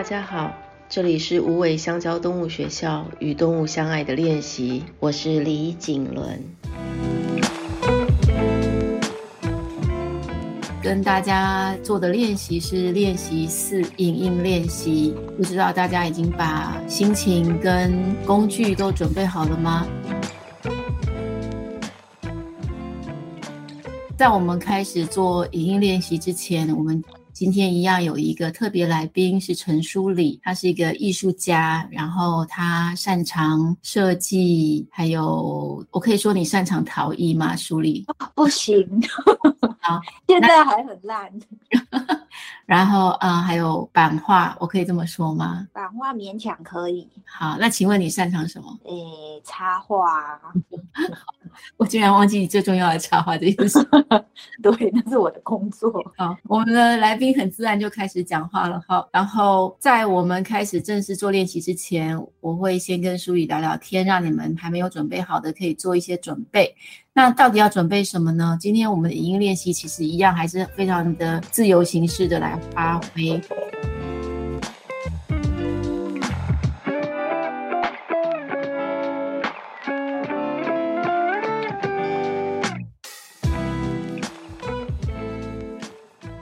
大家好，这里是无尾香蕉动物学校与动物相爱的练习，我是李景伦。跟大家做的练习是练习四影印练习，不知道大家已经把心情跟工具都准备好了吗？在我们开始做影印练习之前，我们。今天一样有一个特别来宾是陈书礼，他是一个艺术家，然后他擅长设计，还有我可以说你擅长陶艺吗？书礼？不行，好，现在还很烂。然后啊、呃，还有版画，我可以这么说吗？版画勉强可以。好，那请问你擅长什么？诶，插画。我竟然忘记最重要的插话这件事。对，那是我的工作。好，我们的来宾很自然就开始讲话了。好，然后在我们开始正式做练习之前，我会先跟舒宇聊聊天，让你们还没有准备好的可以做一些准备。那到底要准备什么呢？今天我们的影音练习其实一样，还是非常的自由形式的来发挥。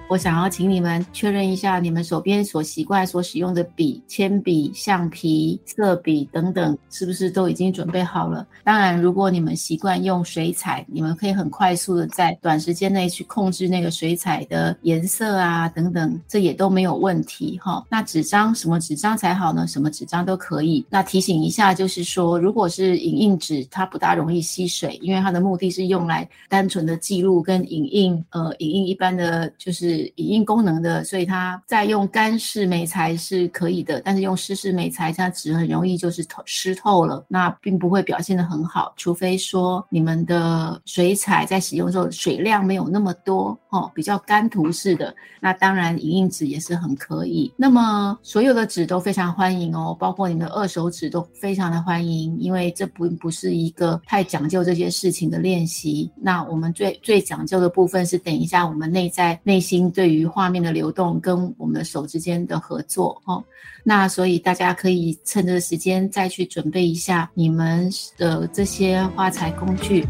我想要请你们确认一下，你们手边所习惯所使用的笔、铅笔、橡皮、色笔等等，是不是都已经准备好了？当然，如果你们习惯用水彩，你们可以很快速的在短时间内去控制那个水彩的颜色啊等等，这也都没有问题哈。那纸张什么纸张才好呢？什么纸张都可以。那提醒一下，就是说，如果是影印纸，它不大容易吸水，因为它的目的是用来单纯的记录跟影印，呃，影印一般的就是。影印功能的，所以它在用干式媒材是可以的，但是用湿式媒材，它纸很容易就是透湿透了，那并不会表现的很好。除非说你们的水彩在使用的时候水量没有那么多哦，比较干涂式的，那当然影印纸也是很可以。那么所有的纸都非常欢迎哦，包括你们的二手纸都非常的欢迎，因为这不不是一个太讲究这些事情的练习。那我们最最讲究的部分是等一下我们内在内心。对于画面的流动跟我们手之间的合作哦，那所以大家可以趁着时间再去准备一下你们的这些画材工具。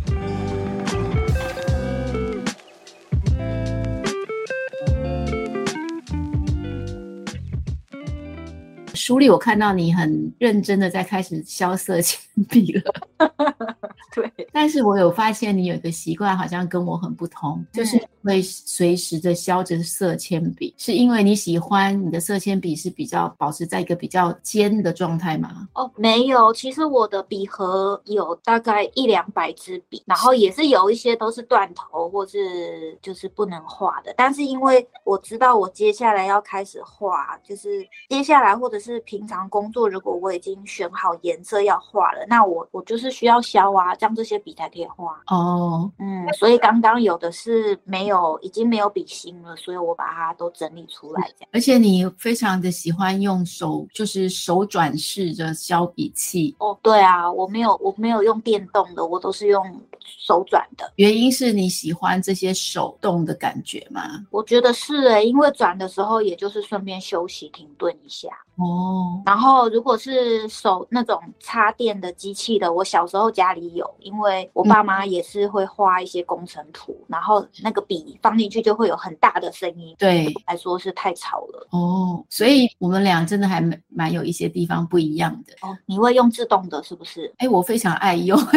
书里，我看到你很认真的在开始削色铅笔了。对，但是我有发现你有一个习惯，好像跟我很不同，就是。会随时的削着色铅笔，是因为你喜欢你的色铅笔是比较保持在一个比较尖的状态吗？哦，没有，其实我的笔盒有大概一两百支笔，然后也是有一些都是断头或是就是不能画的。但是因为我知道我接下来要开始画，就是接下来或者是平常工作，如果我已经选好颜色要画了，那我我就是需要削啊，这样这些笔才可以画。哦，嗯，所以刚刚有的是没有。有已经没有笔芯了，所以我把它都整理出来。这样，而且你非常的喜欢用手，就是手转式的削笔器。哦，对啊，我没有，我没有用电动的，我都是用手转的。原因是你喜欢这些手动的感觉吗？我觉得是诶、欸，因为转的时候也就是顺便休息停顿一下。哦，然后如果是手那种插电的机器的，我小时候家里有，因为我爸妈也是会画一些工程图，嗯、然后那个笔放进去就会有很大的声音，对，来说是太吵了。哦，所以我们俩真的还蛮蛮有一些地方不一样的。哦，你会用自动的，是不是？哎，我非常爱用。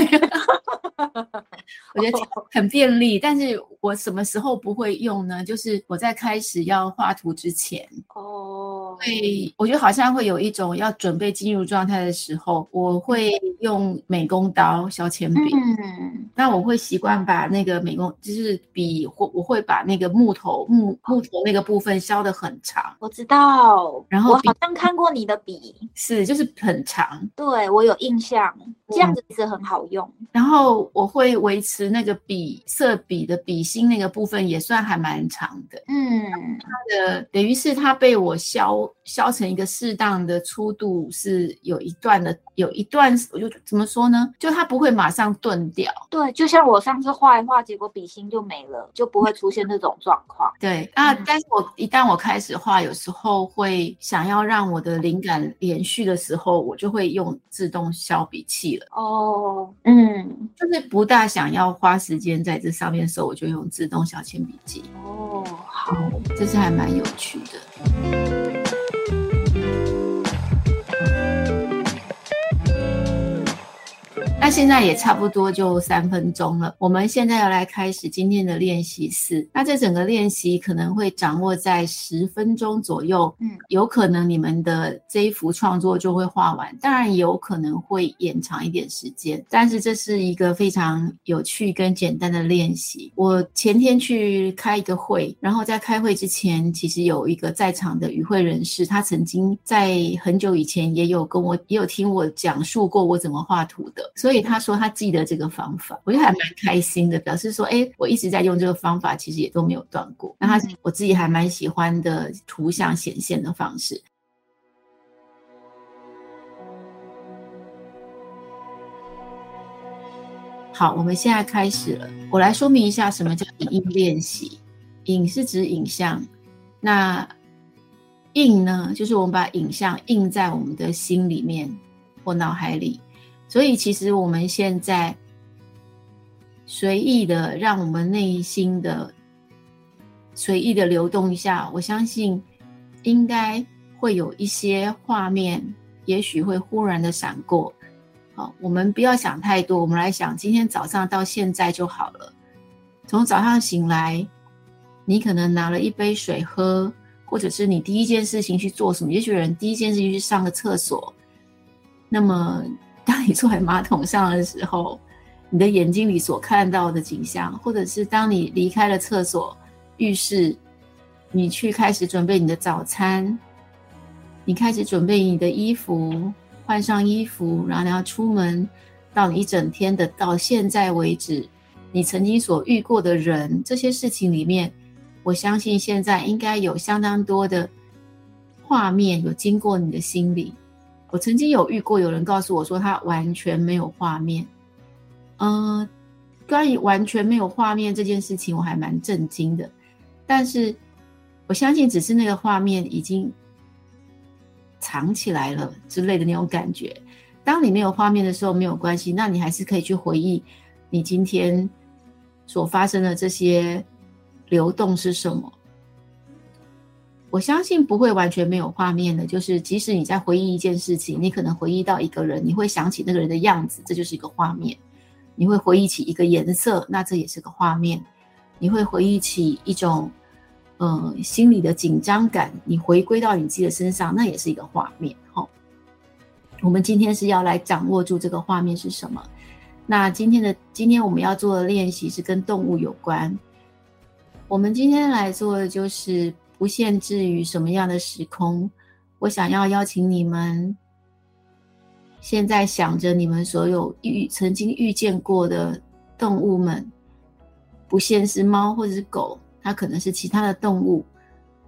我觉得 很便利，但是我什么时候不会用呢？就是我在开始要画图之前哦，会我觉得好像会有一种要准备进入状态的时候，我会用美工刀削铅笔。嗯，那我会习惯把那个美工就是笔，或我会把那个木头木木头那个部分削的很长。我知道，然后我好像看过你的的笔，是就是很长。对，我有印象，这样子其实很好用。嗯、然后我会维持那个笔色笔的笔芯那个部分也算还蛮长的。嗯，它的等于是它被我削削成一个适当的粗度，是有一段的，有一段我就怎么说呢？就它不会马上钝掉。对，就像我上次画一画，结果笔芯就没了，就不会出现这种状况。对啊，但是我一旦我开始画，有时候会想要让我的灵感连续的时候，我就会用自动削笔器了。哦，嗯，就是不大想要花时间在这上面的时候，我就用自动削铅笔机。哦，好，这是还蛮有趣的。那现在也差不多就三分钟了，我们现在要来开始今天的练习四。那这整个练习可能会掌握在十分钟左右，嗯，有可能你们的这一幅创作就会画完，当然有可能会延长一点时间。但是这是一个非常有趣跟简单的练习。我前天去开一个会，然后在开会之前，其实有一个在场的与会人士，他曾经在很久以前也有跟我也有听我讲述过我怎么画图的，所以。所以他说他记得这个方法，我就还蛮开心的，表示说，哎，我一直在用这个方法，其实也都没有断过。那他我自己还蛮喜欢的图像显现的方式。好，我们现在开始了。我来说明一下什么叫影印练习。影是指影像，那印呢，就是我们把影像印在我们的心里面或脑海里。所以，其实我们现在随意的让我们内心的随意的流动一下，我相信应该会有一些画面，也许会忽然的闪过。好，我们不要想太多，我们来想今天早上到现在就好了。从早上醒来，你可能拿了一杯水喝，或者是你第一件事情去做什么？也许人第一件事情去上个厕所，那么。当你坐在马桶上的时候，你的眼睛里所看到的景象，或者是当你离开了厕所、浴室，你去开始准备你的早餐，你开始准备你的衣服，换上衣服，然后你要出门，到你一整天的到现在为止，你曾经所遇过的人，这些事情里面，我相信现在应该有相当多的画面有经过你的心里。我曾经有遇过有人告诉我说他完全没有画面，嗯、关于完全没有画面这件事情，我还蛮震惊的。但是我相信只是那个画面已经藏起来了之类的那种感觉。当你没有画面的时候没有关系，那你还是可以去回忆你今天所发生的这些流动是什么。我相信不会完全没有画面的，就是即使你在回忆一件事情，你可能回忆到一个人，你会想起那个人的样子，这就是一个画面；你会回忆起一个颜色，那这也是个画面；你会回忆起一种，嗯，心里的紧张感，你回归到你自己的身上，那也是一个画面。齁，我们今天是要来掌握住这个画面是什么？那今天的今天我们要做的练习是跟动物有关。我们今天来做的就是。不限制于什么样的时空，我想要邀请你们，现在想着你们所有遇曾经遇见过的动物们，不限是猫或者是狗，它可能是其他的动物。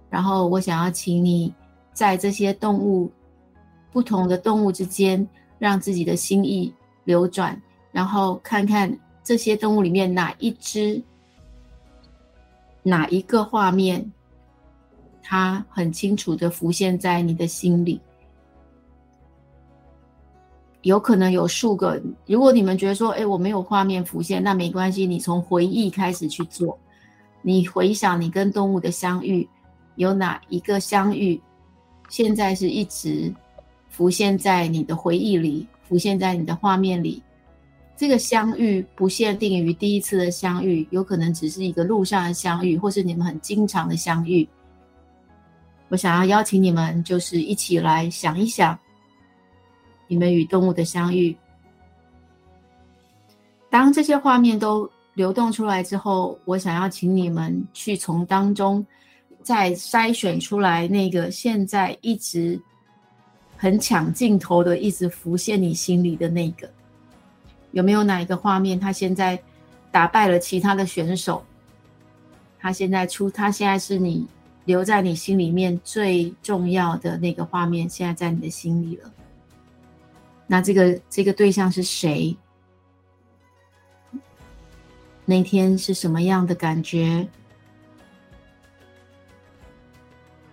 然后我想要请你在这些动物不同的动物之间，让自己的心意流转，然后看看这些动物里面哪一只、哪一个画面。它很清楚的浮现在你的心里，有可能有数个。如果你们觉得说，哎，我没有画面浮现，那没关系，你从回忆开始去做。你回想你跟动物的相遇，有哪一个相遇，现在是一直浮现在你的回忆里，浮现在你的画面里。这个相遇不限定于第一次的相遇，有可能只是一个路上的相遇，或是你们很经常的相遇。我想要邀请你们，就是一起来想一想，你们与动物的相遇。当这些画面都流动出来之后，我想要请你们去从当中再筛选出来那个现在一直很抢镜头的一直浮现你心里的那个？有没有哪一个画面，他现在打败了其他的选手？他现在出，他现在是你留在你心里面最重要的那个画面，现在在你的心里了。那这个这个对象是谁？那天是什么样的感觉？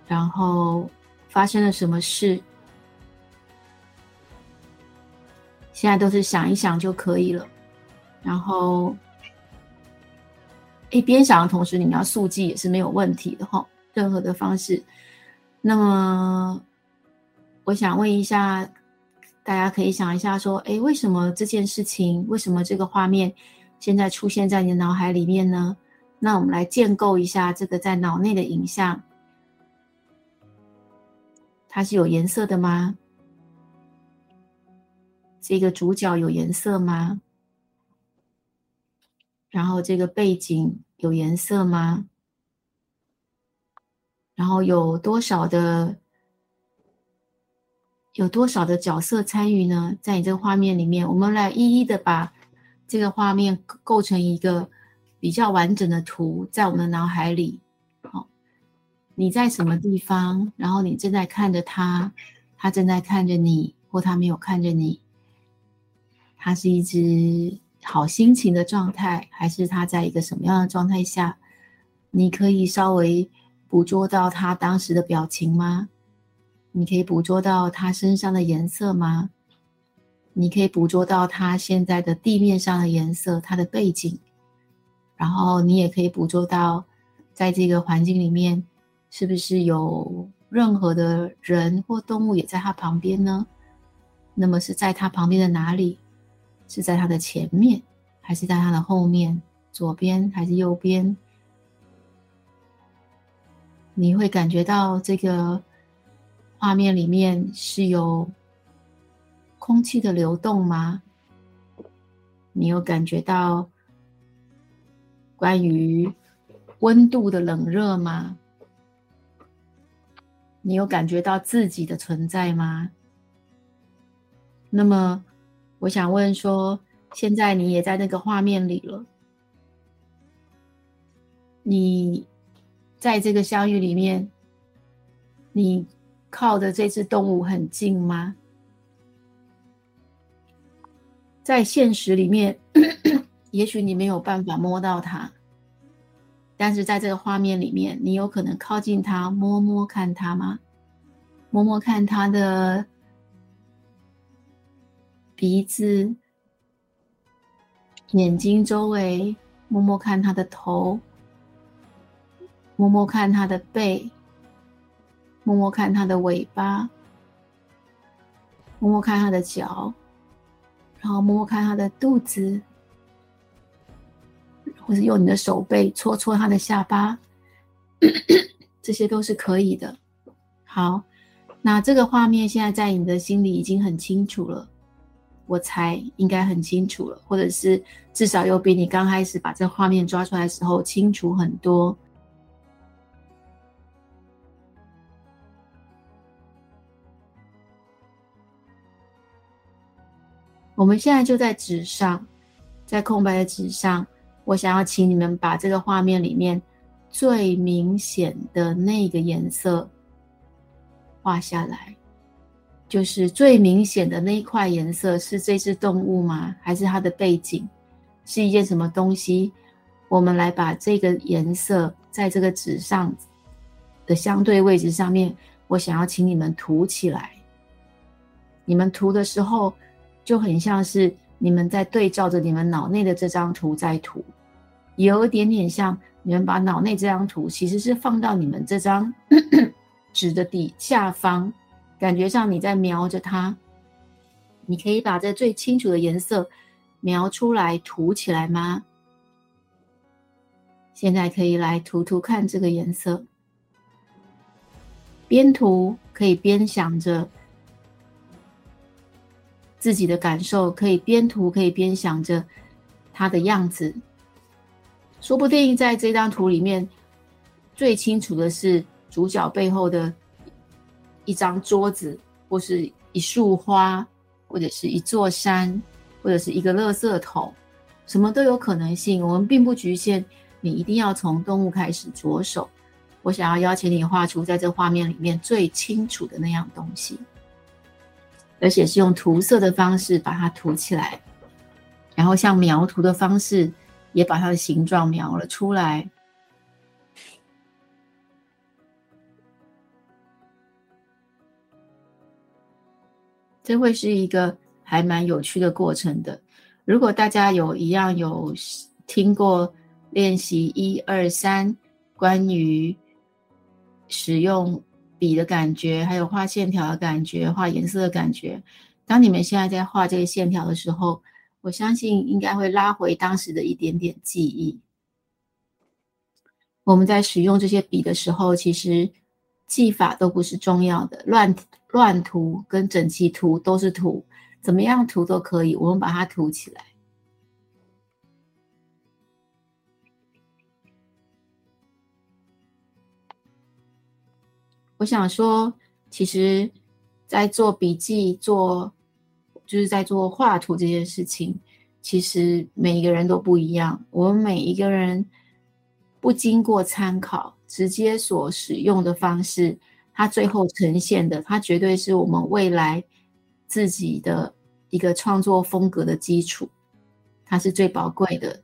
然后发生了什么事？现在都是想一想就可以了。然后，一边想的同时，你要速记也是没有问题的哈。任何的方式。那么，我想问一下，大家可以想一下，说，哎，为什么这件事情，为什么这个画面？现在出现在你的脑海里面呢？那我们来建构一下这个在脑内的影像。它是有颜色的吗？这个主角有颜色吗？然后这个背景有颜色吗？然后有多少的有多少的角色参与呢？在你这个画面里面，我们来一一的把。这个画面构成一个比较完整的图，在我们的脑海里。好，你在什么地方？然后你正在看着他，他正在看着你，或他没有看着你。他是一只好心情的状态，还是他在一个什么样的状态下？你可以稍微捕捉到他当时的表情吗？你可以捕捉到他身上的颜色吗？你可以捕捉到他现在的地面上的颜色，它的背景，然后你也可以捕捉到，在这个环境里面，是不是有任何的人或动物也在他旁边呢？那么是在他旁边的哪里？是在他的前面，还是在他的后面？左边还是右边？你会感觉到这个画面里面是有。空气的流动吗？你有感觉到关于温度的冷热吗？你有感觉到自己的存在吗？那么，我想问说，现在你也在那个画面里了，你在这个相遇里面，你靠的这只动物很近吗？在现实里面，也许你没有办法摸到它，但是在这个画面里面，你有可能靠近它，摸摸看它吗？摸摸看它的鼻子、眼睛周围，摸摸看它的头，摸摸看它的背，摸摸看它的尾巴，摸摸看它的脚。然后摸摸看他的肚子，或者用你的手背搓搓他的下巴，这些都是可以的。好，那这个画面现在在你的心里已经很清楚了，我猜应该很清楚了，或者是至少有比你刚开始把这画面抓出来的时候清楚很多。我们现在就在纸上，在空白的纸上，我想要请你们把这个画面里面最明显的那个颜色画下来。就是最明显的那一块颜色是这只动物吗？还是它的背景？是一件什么东西？我们来把这个颜色在这个纸上的相对位置上面，我想要请你们涂起来。你们涂的时候。就很像是你们在对照着你们脑内的这张图在涂，有一点点像你们把脑内这张图其实是放到你们这张 纸的底下方，感觉上你在描着它。你可以把这最清楚的颜色描出来涂起来吗？现在可以来涂涂看这个颜色，边涂可以边想着。自己的感受可以边涂，可以边想着它的样子。说不定在这张图里面，最清楚的是主角背后的一张桌子，或是一束花，或者是一座山，或者是一个垃圾桶，什么都有可能性。我们并不局限你一定要从动物开始着手。我想要邀请你画出在这画面里面最清楚的那样东西，而且是用涂色的方式把它涂起来，然后像描图的方式也把它的形状描了出来。这会是一个还蛮有趣的过程的。如果大家有一样有听过练习一二三，关于使用笔的感觉，还有画线条的感觉，画颜色的感觉。当你们现在在画这个线条的时候，我相信应该会拉回当时的一点点记忆。我们在使用这些笔的时候，其实技法都不是重要的，乱乱涂跟整齐涂都是涂，怎么样涂都可以，我们把它涂起来。我想说，其实，在做笔记、做就是在做画图这件事情，其实每一个人都不一样。我们每一个人不经过参考，直接所使用的方式，它最后呈现的，它绝对是我们未来自己的一个创作风格的基础，它是最宝贵的。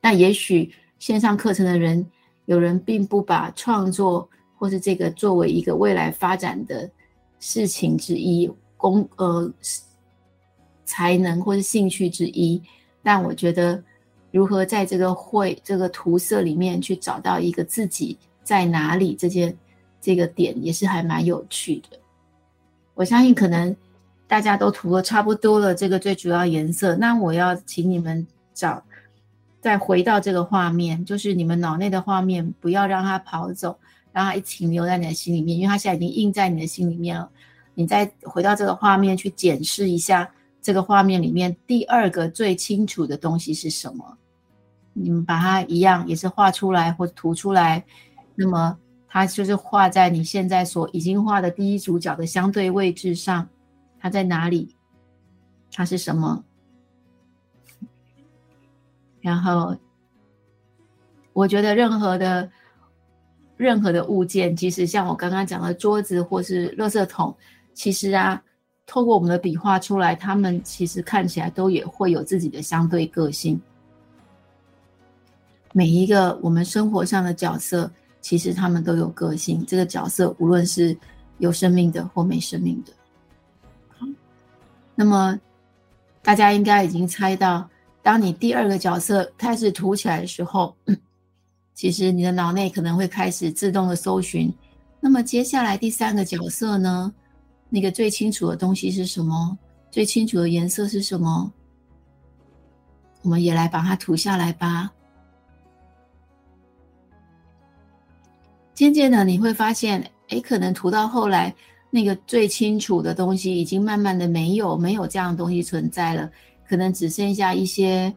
那也许线上课程的人，有人并不把创作。或是这个作为一个未来发展的事情之一，工呃才能或是兴趣之一，但我觉得如何在这个绘这个涂色里面去找到一个自己在哪里这件这个点，也是还蛮有趣的。我相信可能大家都涂了差不多了，这个最主要颜色，那我要请你们找再回到这个画面，就是你们脑内的画面，不要让它跑走。让它一停留在你的心里面，因为它现在已经印在你的心里面了。你再回到这个画面去检视一下，这个画面里面第二个最清楚的东西是什么？你们把它一样也是画出来或涂出来，那么它就是画在你现在所已经画的第一主角的相对位置上，它在哪里？它是什么？然后我觉得任何的。任何的物件，即使像我刚刚讲的桌子或是垃圾桶，其实啊，透过我们的笔画出来，他们其实看起来都也会有自己的相对个性。每一个我们生活上的角色，其实他们都有个性。这个角色无论是有生命的或没生命的。好，那么大家应该已经猜到，当你第二个角色开始涂起来的时候。其实你的脑内可能会开始自动的搜寻，那么接下来第三个角色呢？那个最清楚的东西是什么？最清楚的颜色是什么？我们也来把它涂下来吧。渐渐的你会发现，诶，可能涂到后来，那个最清楚的东西已经慢慢的没有，没有这样的东西存在了，可能只剩下一些。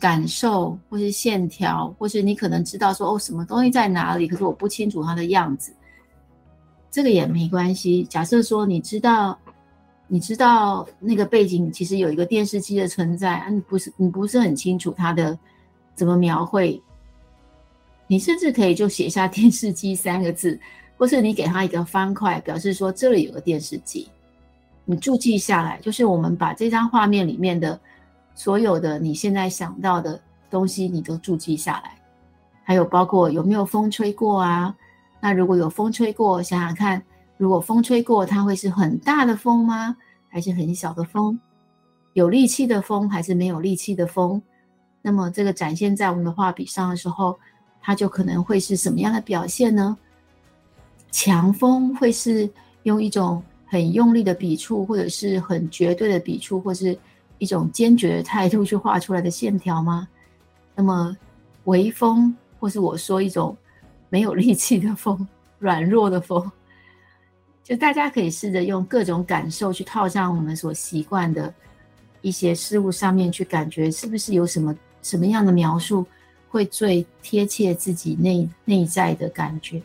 感受，或是线条，或是你可能知道说哦，什么东西在哪里，可是我不清楚它的样子，这个也没关系。假设说你知道，你知道那个背景其实有一个电视机的存在，啊，你不是你不是很清楚它的怎么描绘，你甚至可以就写下电视机三个字，或是你给它一个方块，表示说这里有个电视机，你注记下来，就是我们把这张画面里面的。所有的你现在想到的东西，你都注记下来，还有包括有没有风吹过啊？那如果有风吹过，想想看，如果风吹过，它会是很大的风吗？还是很小的风？有力气的风还是没有力气的风？那么这个展现在我们的画笔上的时候，它就可能会是什么样的表现呢？强风会是用一种很用力的笔触，或者是很绝对的笔触，或是。一种坚决的态度去画出来的线条吗？那么微风，或是我说一种没有力气的风、软弱的风，就大家可以试着用各种感受去套上我们所习惯的一些事物上面去感觉，是不是有什么什么样的描述会最贴切自己内内在的感觉？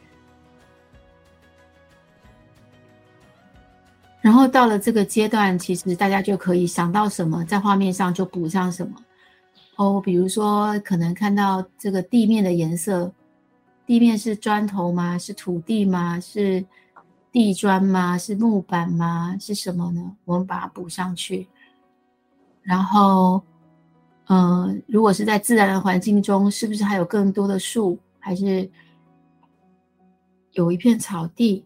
然后到了这个阶段，其实大家就可以想到什么，在画面上就补上什么。哦，比如说可能看到这个地面的颜色，地面是砖头吗？是土地吗？是地砖吗？是木板吗？是什么呢？我们把它补上去。然后，嗯、如果是在自然的环境中，是不是还有更多的树？还是有一片草地？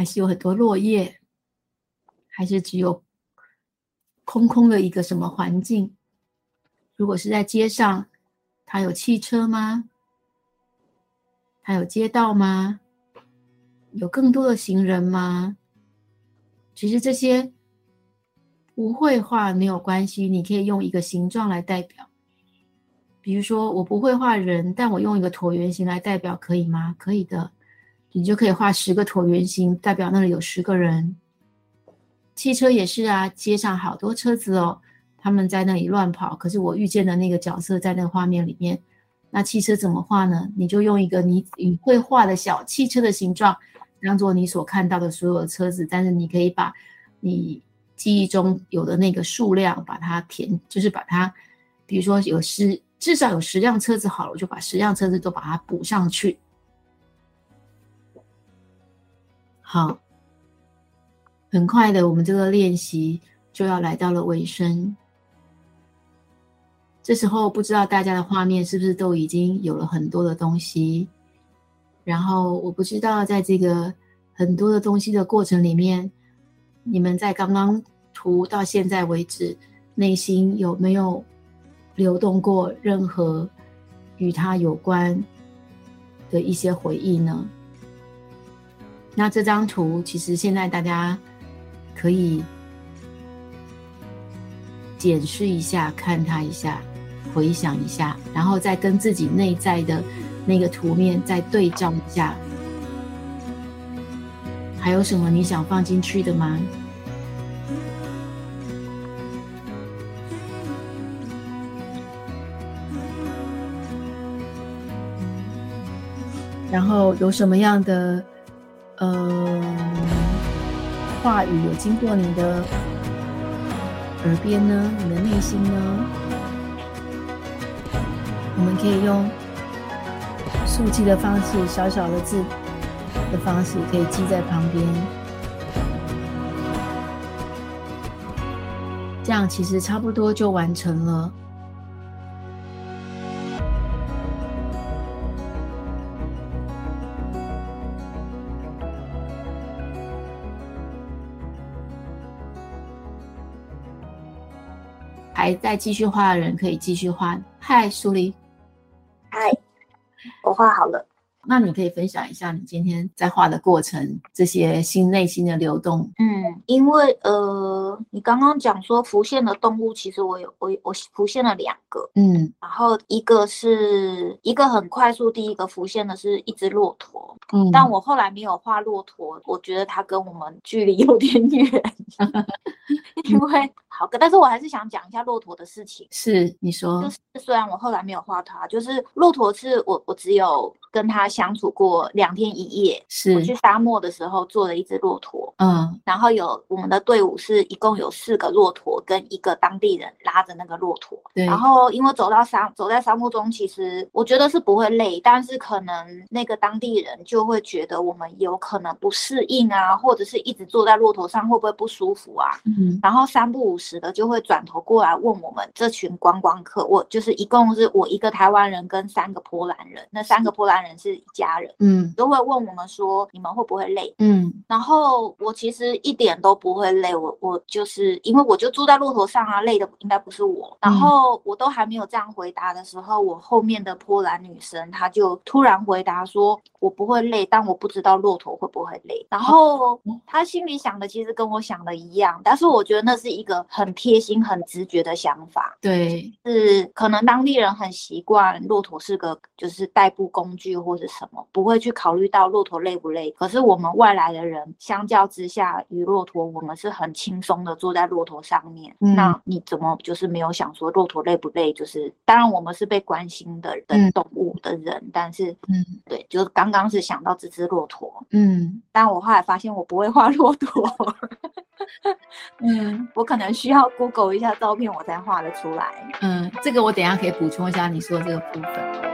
还是有很多落叶，还是只有空空的一个什么环境？如果是在街上，它有汽车吗？它有街道吗？有更多的行人吗？其实这些不会画没有关系，你可以用一个形状来代表。比如说，我不会画人，但我用一个椭圆形来代表，可以吗？可以的。你就可以画十个椭圆形，代表那里有十个人。汽车也是啊，街上好多车子哦，他们在那里乱跑。可是我遇见的那个角色在那个画面里面，那汽车怎么画呢？你就用一个你你会画的小汽车的形状，当做你所看到的所有的车子。但是你可以把你记忆中有的那个数量把它填，就是把它，比如说有十，至少有十辆车子好了，我就把十辆车子都把它补上去。好，很快的，我们这个练习就要来到了尾声。这时候，不知道大家的画面是不是都已经有了很多的东西？然后，我不知道在这个很多的东西的过程里面，你们在刚刚图到现在为止，内心有没有流动过任何与它有关的一些回忆呢？那这张图其实现在大家可以检视一下，看它一下，回想一下，然后再跟自己内在的那个图面再对照一下，还有什么你想放进去的吗？然后有什么样的？呃，话语有经过你的耳边呢？你的内心呢？我们可以用速记的方式，小小的字的方式，可以记在旁边。这样其实差不多就完成了。还在继续画的人可以继续画。嗨，苏黎。嗨，我画好了。那你可以分享一下你今天在画的过程，这些心内心的流动。嗯，因为呃，你刚刚讲说浮现的动物，其实我有我我浮现了两个。嗯，然后一个是一个很快速，第一个浮现的是一只骆驼。嗯，但我后来没有画骆驼，我觉得它跟我们距离有点远。因为好，但是我还是想讲一下骆驼的事情。是你说，就是虽然我后来没有画它，就是骆驼是我我只有跟它相处过两天一夜。是我去沙漠的时候做了一只骆驼，嗯，然后有我们的队伍是一共有四个骆驼跟一个当地人拉着那个骆驼。对。然后因为走到沙走在沙漠中，其实我觉得是不会累，但是可能那个当地人就会觉得我们有可能不适应啊，或者是一直坐在骆驼上会不会不舒服啊？嗯。然后三不五时的就会转头过来问我们这群观光客，我就是一共是我一个台湾人跟三个波兰人，那三个波兰人是一家人，嗯，都会问我们说，你们会不会累？嗯，然后我其实一点都不会累，我我就是因为我就住在骆驼上啊，累的应该不是我。然后我都还没有这样回答的时候，我后面的波兰女生她就突然回答说，我不会累，但我不知道骆驼会不会累。然后她心里想的其实跟我想的一样，但是我觉得那是一个很贴心、很直觉的想法。对，是可能当地人很习惯骆驼是个就是代步工具或者什么，不会去考虑到骆驼累不累。可是我们外来的人相较之下，与骆驼我们是很轻松的坐在骆驼上面。嗯、那你怎么就是没有想说骆驼累不累？就是当然我们是被关心的的动物，的人，但是嗯，对，就刚刚是想到这只骆驼，嗯，但我后来发现我不会画骆驼，嗯，我可能需要 Google 一下照片，我才画得出来。嗯，这个我等一下可以补充一下你说的这个部分。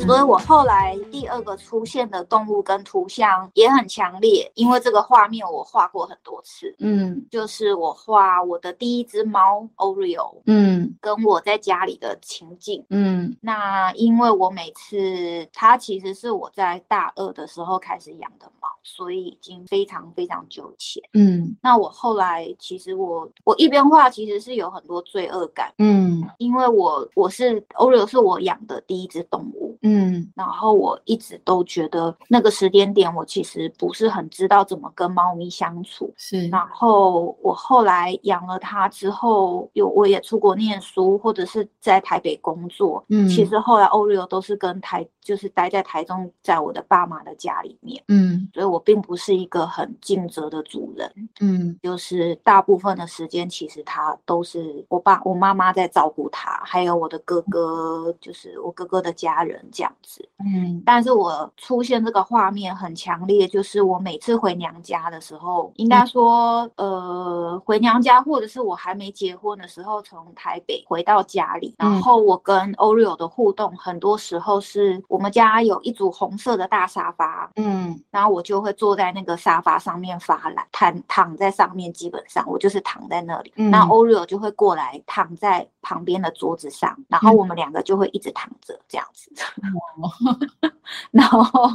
所以我后来第二个出现的动物跟图像也很强烈，因为这个画面我画过很多次。嗯，就是我画我的第一只猫 Oreo，嗯，跟我在家里的情境。嗯，那因为我每次它其实是我在大二的时候开始养的猫，所以已经非常非常久前。嗯，那我后来其实我我一边画其实是有很多罪恶感。嗯，因为我我是 Oreo 是我养的第一只动物。嗯。嗯，然后我一直都觉得那个时间点，我其实不是很知道怎么跟猫咪相处。是，然后我后来养了它之后，有我也出国念书，或者是在台北工作。嗯，其实后来 Oreo 都是跟台，就是待在台中，在我的爸妈的家里面。嗯，所以我并不是一个很尽责的主人。嗯，就是大部分的时间，其实它都是我爸、我妈妈在照顾它，还有我的哥哥，就是我哥哥的家人这样子。嗯，但是我出现这个画面很强烈，就是我每次回娘家的时候，应该说，呃，回娘家或者是我还没结婚的时候，从台北回到家里，然后我跟 Oreo 的互动，很多时候是我们家有一组红色的大沙发，嗯，然后我就会坐在那个沙发上面发懒，躺躺在上面，基本上我就是躺在那里，嗯，然后 Oreo 就会过来躺在旁边的桌子上，然后我们两个就会一直躺着这样子。然后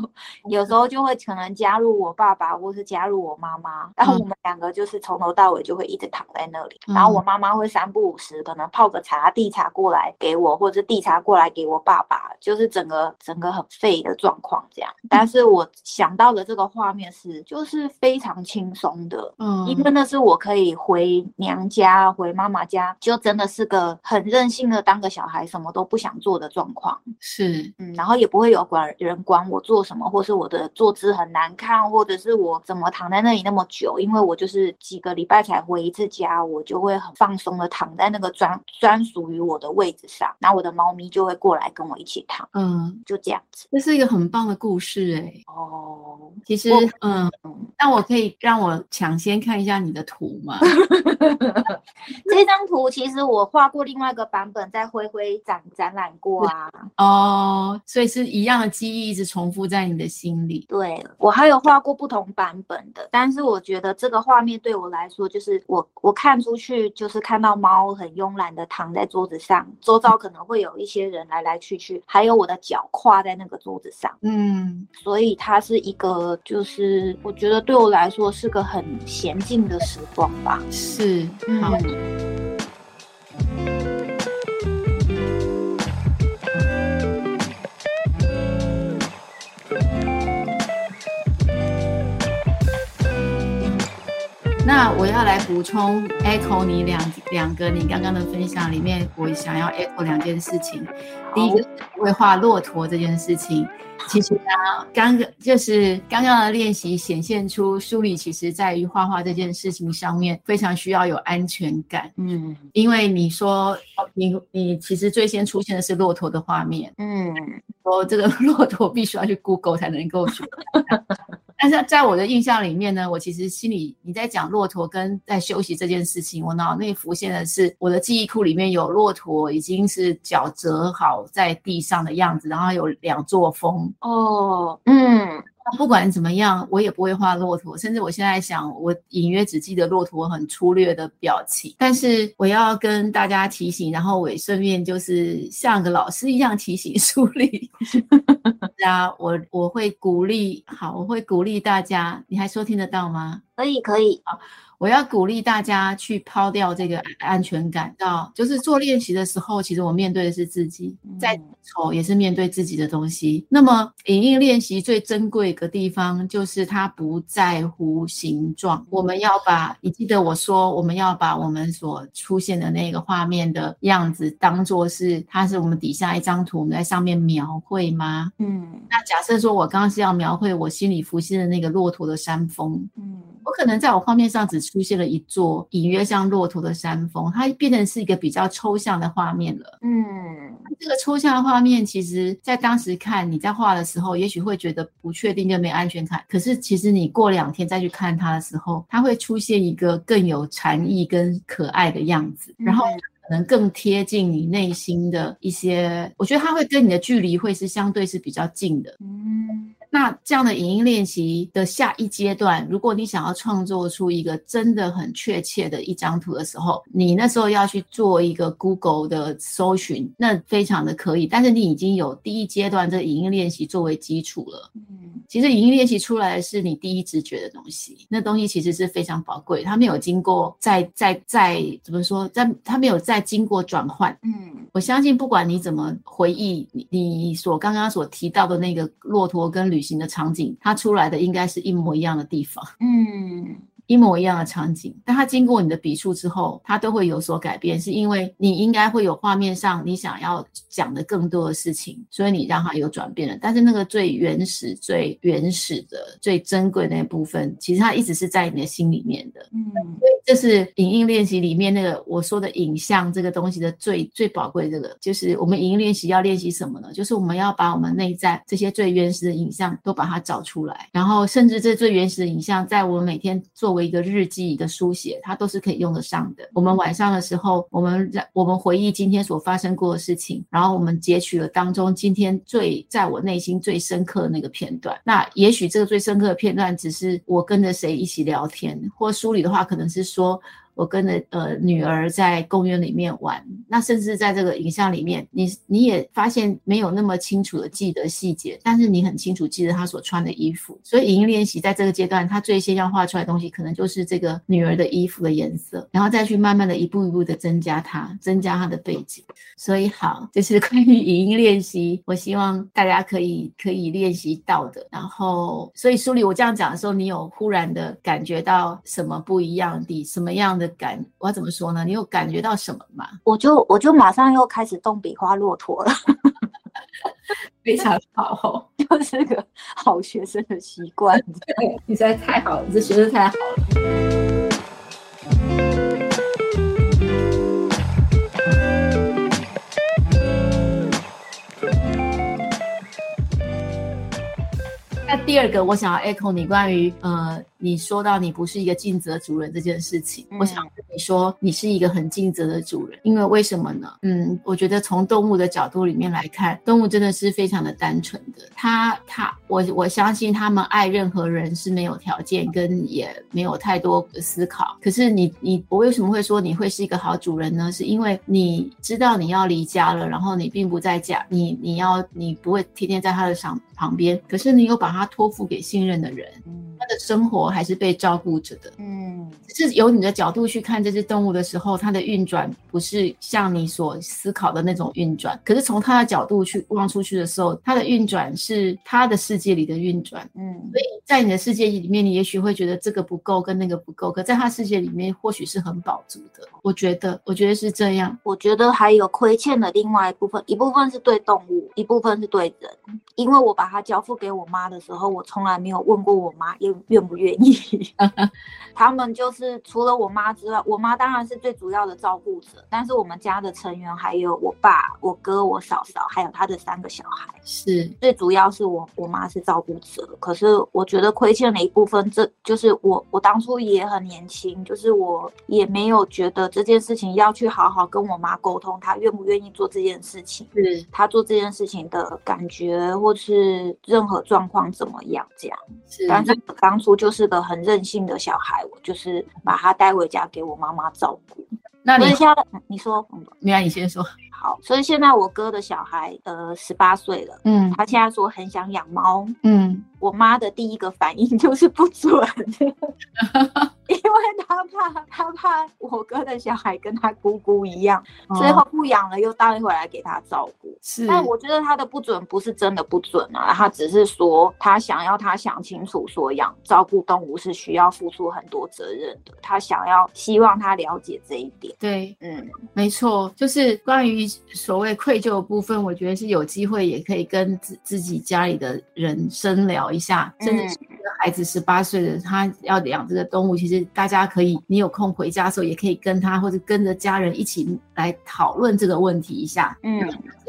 有时候就会可能加入我爸爸，或是加入我妈妈，然后我们两个就是从头到尾就会一直躺在那里。然后我妈妈会三不五时可能泡个茶，递茶过来给我，或者递茶过来给我爸爸，就是整个整个很废的状况这样。但是我想到的这个画面是，就是非常轻松的，嗯，因为那是我可以回娘家、回妈妈家，就真的是个很任性的当个小孩，什么都不想做的状况。是，嗯，然后也不会有管人管我做什么，或是我的坐姿很难看，或者是我怎么躺在那里那么久，因为我就是几个礼拜才回一次家，我就会很放松的躺在那个专专属于我的位置上，然后我的猫咪就会过来跟我一起躺，嗯，就这样子。这是一个很棒的故事哎、欸。哦，其实，嗯，那我可以让我抢先看一下你的图吗？这张图其实我画过另外一个版本，在灰灰展展览过啊。哦，所以是一样的记忆一直重复在你的心里。对，我还有画过不同版本的，但是我觉得这个画面对我来说，就是我我看出去就是看到猫很慵懒的躺在桌子上，周遭可能会有一些人来来去去，还有我的脚跨在那个桌子上。嗯，所以它是一个，就是我觉得对我来说是个很闲静的时光吧。是，好。嗯那我要来补充 echo 你两两个你刚刚的分享里面，我想要 echo 两件事情。第一个是不会画骆驼这件事情，其实呢，刚刚就是刚刚的练习显现出梳理其实在于画画这件事情上面非常需要有安全感。嗯，因为你说你你其实最先出现的是骆驼的画面，嗯，说这个骆驼必须要去 Google 才能够学。但是在我的印象里面呢，我其实心里你在讲骆驼跟在休息这件事情，我脑内浮现的是我的记忆库里面有骆驼已经是脚折好在地上的样子，然后有两座峰。哦，嗯。不管怎么样，我也不会画骆驼，甚至我现在想，我隐约只记得骆驼很粗略的表情。但是我要跟大家提醒，然后我也顺便就是像个老师一样提醒书里，是啊，我我会鼓励，好，我会鼓励大家，你还收听得到吗？可以，可以，好。我要鼓励大家去抛掉这个安全感，到就是做练习的时候，其实我面对的是自己，再丑也是面对自己的东西。那么影印练习最珍贵一个地方，就是它不在乎形状。我们要把，你记得我说，我们要把我们所出现的那个画面的样子，当做是它是我们底下一张图，我们在上面描绘吗？嗯，那假设说我刚刚是要描绘我心里浮现的那个骆驼的山峰，嗯，我可能在我画面上只。出现了一座隐约像骆驼的山峰，它变成是一个比较抽象的画面了。嗯，这个抽象的画面，其实在当时看你在画的时候，也许会觉得不确定就没安全感。可是其实你过两天再去看它的时候，它会出现一个更有禅意跟可爱的样子，然后。可能更贴近你内心的一些，我觉得它会跟你的距离会是相对是比较近的。嗯。那这样的影音练习的下一阶段，如果你想要创作出一个真的很确切的一张图的时候，你那时候要去做一个 Google 的搜寻，那非常的可以。但是你已经有第一阶段这影音练习作为基础了。嗯，其实影音练习出来的是你第一直觉的东西，那东西其实是非常宝贵，它没有经过再再再怎么说，在它没有再经过转换。嗯，我相信不管你怎么回忆你你所刚刚所提到的那个骆驼跟旅。行的场景，它出来的应该是一模一样的地方。嗯。一模一样的场景，但它经过你的笔触之后，它都会有所改变，是因为你应该会有画面上你想要讲的更多的事情，所以你让它有转变了。但是那个最原始、最原始的、最珍贵的那部分，其实它一直是在你的心里面的。嗯，所以这是影音练习里面那个我说的影像这个东西的最最宝贵这个，就是我们影音练习要练习什么呢？就是我们要把我们内在这些最原始的影像都把它找出来，然后甚至这最原始的影像，在我们每天作为一个日记的书写，它都是可以用得上的。我们晚上的时候，我们在我们回忆今天所发生过的事情，然后我们截取了当中今天最在我内心最深刻的那个片段。那也许这个最深刻的片段，只是我跟着谁一起聊天，或书里的话，可能是说。我跟着呃女儿在公园里面玩，那甚至在这个影像里面，你你也发现没有那么清楚的记得细节，但是你很清楚记得她所穿的衣服。所以影音练习在这个阶段，他最先要画出来的东西，可能就是这个女儿的衣服的颜色，然后再去慢慢的一步一步的增加它，增加它的背景。所以好，这是关于影音练习，我希望大家可以可以练习到的。然后，所以书里我这样讲的时候，你有忽然的感觉到什么不一样的，什么样的？的感，我要怎么说呢？你有感觉到什么吗？我就我就马上又开始动笔画骆驼了，非常好，就是个好学生的习惯。对，你实在太好了，你这学生太好了。那第二个，我想要 echo 你关于呃。你说到你不是一个尽责主人这件事情，嗯，我想跟你说，你是一个很尽责的主人。因为为什么呢？嗯，我觉得从动物的角度里面来看，动物真的是非常的单纯的。它它，我我相信他们爱任何人是没有条件，跟也没有太多思考。可是你你，我为什么会说你会是一个好主人呢？是因为你知道你要离家了，然后你并不在家，你你要你不会天天在他的旁旁边，可是你又把他托付给信任的人，他的生活。还是被照顾着的，嗯，只是由你的角度去看这只动物的时候，它的运转不是像你所思考的那种运转。可是从它的角度去望出去的时候，它的运转是它的世界里的运转，嗯，所以在你的世界里面，你也许会觉得这个不够，跟那个不够，可在它世界里面，或许是很饱足的。我觉得，我觉得是这样。我觉得还有亏欠的另外一部分，一部分是对动物，一部分是对人。因为我把它交付给我妈的时候，我从来没有问过我妈愿愿不愿意。他们就是除了我妈之外，我妈当然是最主要的照顾者，但是我们家的成员还有我爸、我哥、我嫂嫂，还有他的三个小孩，是最主要是我我妈是照顾者。可是我觉得亏欠了一部分，这就是我我当初也很年轻，就是我也没有觉得这件事情要去好好跟我妈沟通，她愿不愿意做这件事情，是她做这件事情的感觉，或是任何状况怎么样这样。是，但是当初就是个很任性的小孩，我就是把他带回家给我妈妈照顾。那你现在你说，没关系，你先说。好，所以现在我哥的小孩呃十八岁了，嗯，他现在说很想养猫，嗯，我妈的第一个反应就是不准。因为他怕，他怕我哥的小孩跟他姑姑一样，最后不养了，又带回来给他照顾。是，但我觉得他的不准不是真的不准啊，他只是说他想要他想清楚，说养照顾动物是需要付出很多责任的。他想要希望他了解这一点。对，嗯，没错，就是关于所谓愧疚的部分，我觉得是有机会也可以跟自自己家里的人深聊一下，甚至是孩子十八岁的，他要养这个动物，其实大家可以，你有空回家的时候，也可以跟他或者跟着家人一起来讨论这个问题一下。嗯，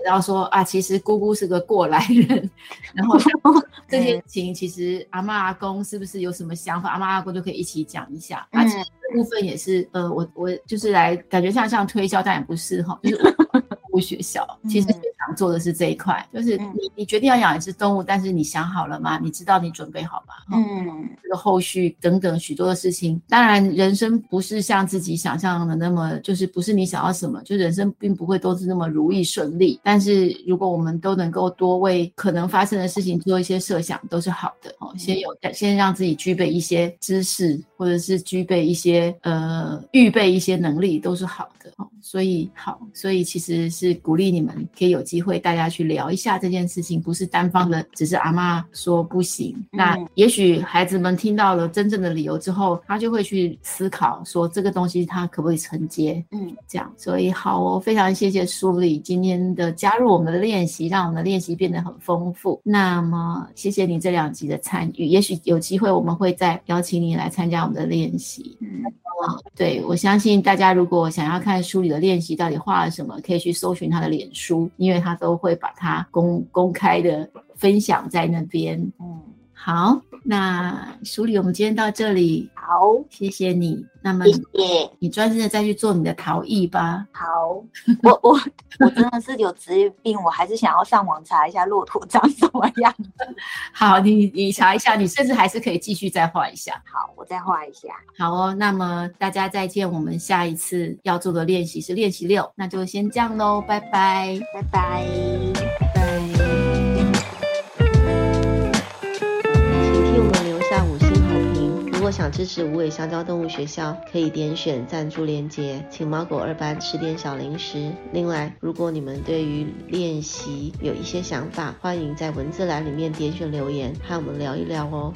然后说啊，其实姑姑是个过来人，然后 这些事情其实阿妈阿公是不是有什么想法，阿妈阿公就可以一起讲一下。而且这部分也是，呃，我我就是来感觉像像推销，但也不是哈，就是 动物学校其实最常做的是这一块，就是你你决定要养一只动物，但是你想好了吗？你知道你准备好吗？嗯，这个后续等等许多的事情，当然人生不是像自己想象的那么，就是不是你想要什么，就人生并不会都是那么如意顺利。但是如果我们都能够多为可能发生的事情做一些设想，都是好的哦。先有先让自己具备一些知识，或者是具备一些呃预备一些能力，都是好的哦。所以好，所以其实是鼓励你们可以有机会大家去聊一下这件事情，不是单方的，只是阿妈说不行。那也许孩子们听到了真正的理由之后，他就会去思考说这个东西他可不可以承接。嗯，这样。所以好哦，非常谢谢苏丽今天的加入我们的练习，让我们的练习变得很丰富。那么谢谢你这两集的参与，也许有机会我们会再邀请你来参加我们的练习。嗯，对，我相信大家如果想要看书里的练习到底画了什么，可以去搜寻他的脸书，因为他都会把它公公开的分享在那边。嗯。好，那舒丽，我们今天到这里。好，谢谢你。那么，谢谢你专心的再去做你的陶艺吧。好，我我我真的是有职业病，我还是想要上网查一下骆驼长什么样子。好，你你查一下，你甚至还是可以继续再画一下。好，我再画一下。好哦，那么大家再见。我们下一次要做的练习是练习六，那就先这样喽，拜拜，拜拜。想支持无尾香蕉动物学校，可以点选赞助链接，请猫狗二班吃点小零食。另外，如果你们对于练习有一些想法，欢迎在文字栏里面点选留言，和我们聊一聊哦。